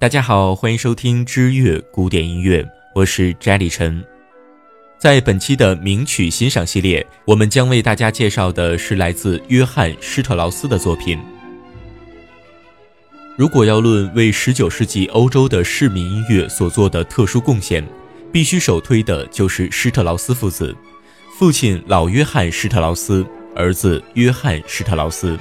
大家好，欢迎收听知乐古典音乐，我是翟立晨。在本期的名曲欣赏系列，我们将为大家介绍的是来自约翰施特劳斯的作品。如果要论为19世纪欧洲的市民音乐所做的特殊贡献，必须首推的就是施特劳斯父子，父亲老约翰施特劳斯，儿子约翰施特劳斯。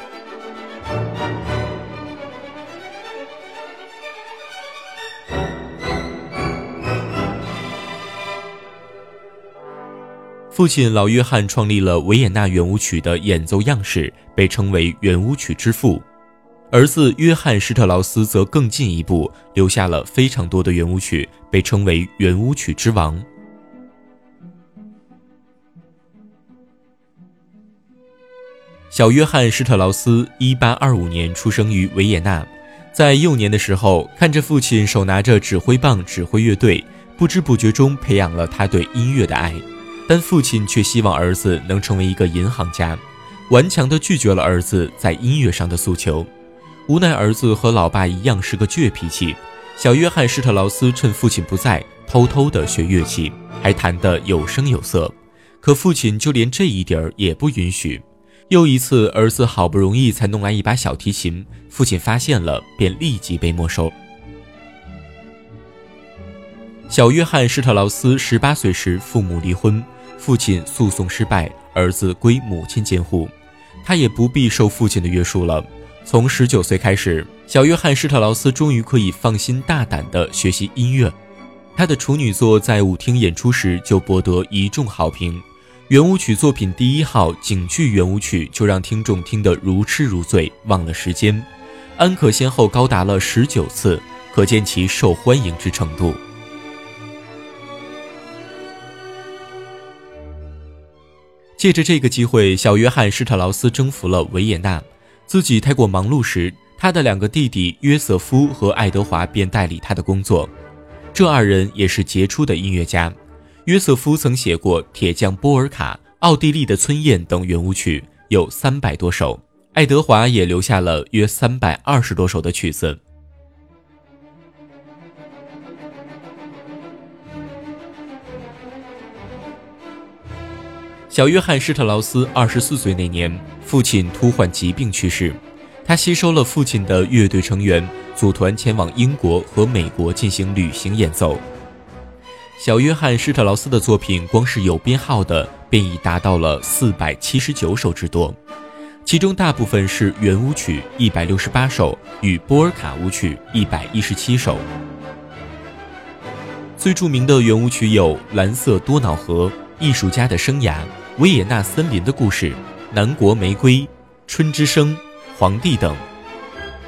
父亲老约翰创立了维也纳圆舞曲的演奏样式，被称为圆舞曲之父。儿子约翰施特劳斯则更进一步，留下了非常多的圆舞曲，被称为圆舞曲之王。小约翰施特劳斯一八二五年出生于维也纳，在幼年的时候，看着父亲手拿着指挥棒指挥乐队，不知不觉中培养了他对音乐的爱。但父亲却希望儿子能成为一个银行家，顽强地拒绝了儿子在音乐上的诉求。无奈儿子和老爸一样是个倔脾气，小约翰施特劳斯趁父亲不在，偷偷地学乐器，还弹得有声有色。可父亲就连这一点儿也不允许。又一次，儿子好不容易才弄来一把小提琴，父亲发现了，便立即被没收。小约翰施特劳斯十八岁时，父母离婚。父亲诉讼失败，儿子归母亲监护，他也不必受父亲的约束了。从十九岁开始，小约翰施特劳斯终于可以放心大胆地学习音乐。他的处女作在舞厅演出时就博得一众好评，圆舞曲作品第一号警句圆舞曲就让听众听得如痴如醉，忘了时间。安可先后高达了十九次，可见其受欢迎之程度。借着这个机会，小约翰施特劳斯征服了维也纳。自己太过忙碌时，他的两个弟弟约瑟夫和爱德华便代理他的工作。这二人也是杰出的音乐家。约瑟夫曾写过《铁匠波尔卡》《奥地利的村宴》等圆舞曲，有三百多首；爱德华也留下了约三百二十多首的曲子。小约翰施特劳斯二十四岁那年，父亲突患疾病去世，他吸收了父亲的乐队成员，组团前往英国和美国进行旅行演奏。小约翰施特劳斯的作品，光是有编号的便已达到了四百七十九首之多，其中大部分是圆舞曲一百六十八首与波尔卡舞曲一百一十七首。最著名的圆舞曲有《蓝色多瑙河》《艺术家的生涯》。维也纳森林的故事，南国玫瑰，春之声，皇帝等。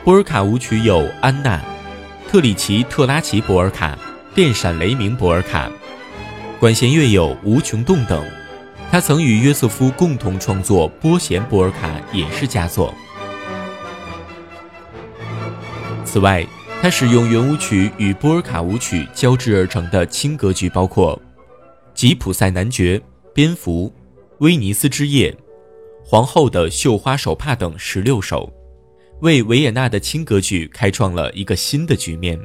波尔卡舞曲有安娜，特里奇特拉奇波尔卡，电闪雷鸣波尔卡。管弦乐有无穷动等。他曾与约瑟夫共同创作波弦波尔卡，也是佳作。此外，他使用圆舞曲与波尔卡舞曲交织而成的轻格局包括《吉普赛男爵》《蝙蝠》。威尼斯之夜，皇后的绣花手帕等十六首，为维也纳的轻歌剧开创了一个新的局面。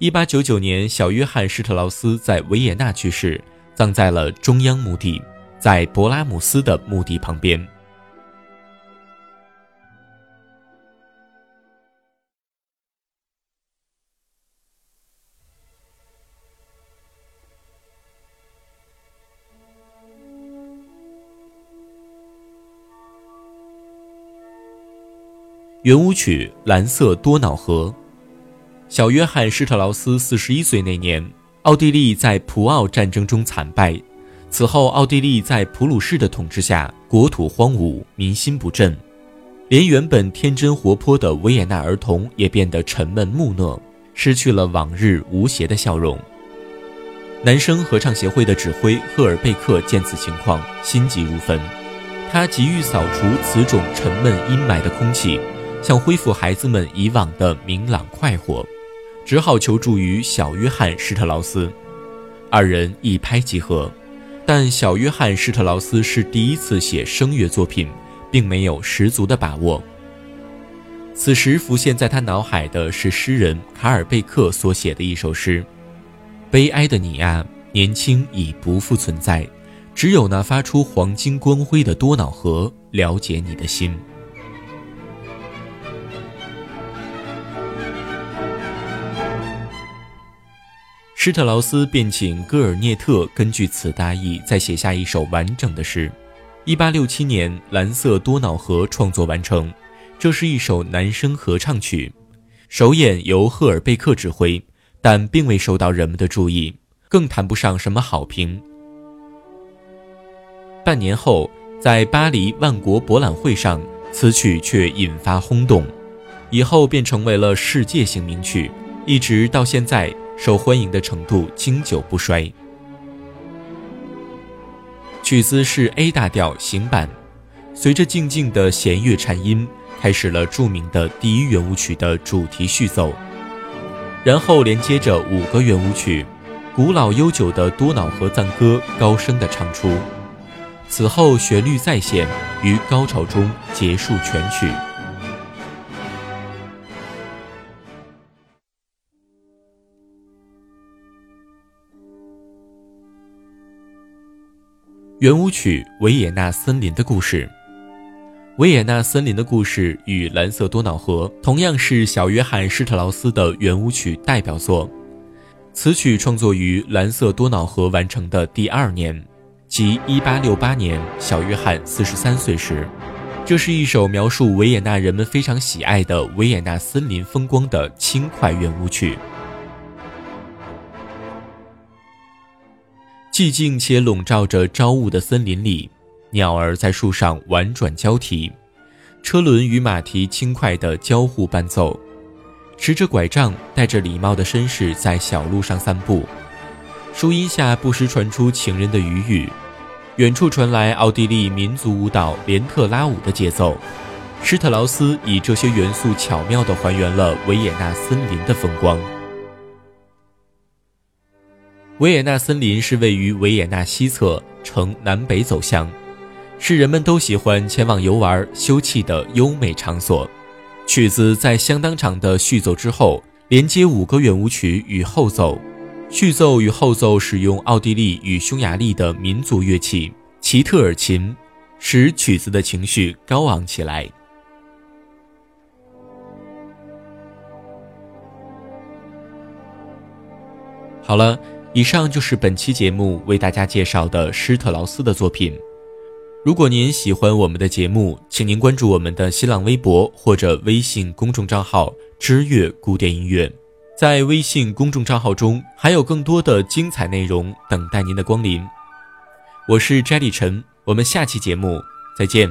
一八九九年，小约翰施特劳斯在维也纳去世，葬在了中央墓地，在勃拉姆斯的墓地旁边。圆舞曲《蓝色多瑙河》，小约翰施特劳斯四十一岁那年，奥地利在普奥战争中惨败。此后，奥地利在普鲁士的统治下，国土荒芜，民心不振，连原本天真活泼的维也纳儿童也变得沉闷木讷，失去了往日无邪的笑容。男声合唱协会的指挥赫尔贝克见此情况，心急如焚，他急于扫除此种沉闷阴霾的空气。想恢复孩子们以往的明朗快活，只好求助于小约翰施特劳斯。二人一拍即合，但小约翰施特劳斯是第一次写声乐作品，并没有十足的把握。此时浮现在他脑海的是诗人卡尔贝克所写的一首诗：“悲哀的你啊，年轻已不复存在，只有那发出黄金光辉的多瑙河了解你的心。”施特劳斯便请戈尔涅特根据此大意，再写下一首完整的诗。一八六七年，《蓝色多瑙河》创作完成。这是一首男声合唱曲，首演由赫尔贝克指挥，但并未受到人们的注意，更谈不上什么好评。半年后，在巴黎万国博览会上，此曲却引发轰动，以后便成为了世界性名曲，一直到现在。受欢迎的程度经久不衰。曲子是 A 大调行板，随着静静的弦乐颤音，开始了著名的第一圆舞曲的主题序奏，然后连接着五个圆舞曲，古老悠久的多瑙河赞歌高声的唱出，此后旋律再现，于高潮中结束全曲。圆舞曲《维也纳森林的故事》。维也纳森林的故事与《蓝色多瑙河》同样是小约翰施特劳斯的圆舞曲代表作。此曲创作于《蓝色多瑙河》完成的第二年，即1868年，小约翰四十三岁时。这是一首描述维也纳人们非常喜爱的维也纳森林风光的轻快圆舞曲。寂静且笼罩着朝雾的森林里，鸟儿在树上婉转交啼，车轮与马蹄轻快地交互伴奏。持着拐杖、戴着礼帽的绅士在小路上散步，树荫下不时传出情人的语语。远处传来奥地利民族舞蹈连特拉舞的节奏。施特劳斯以这些元素巧妙地还原了维也纳森林的风光。维也纳森林是位于维也纳西侧，呈南北走向，是人们都喜欢前往游玩休憩的优美场所。曲子在相当长的序奏之后，连接五个圆舞曲与后奏。序奏与后奏使用奥地利与匈牙利的民族乐器齐特尔琴，使曲子的情绪高昂起来。好了。以上就是本期节目为大家介绍的施特劳斯的作品。如果您喜欢我们的节目，请您关注我们的新浪微博或者微信公众账号“知乐古典音乐”。在微信公众账号中，还有更多的精彩内容等待您的光临。我是 Jelly 陈，我们下期节目再见。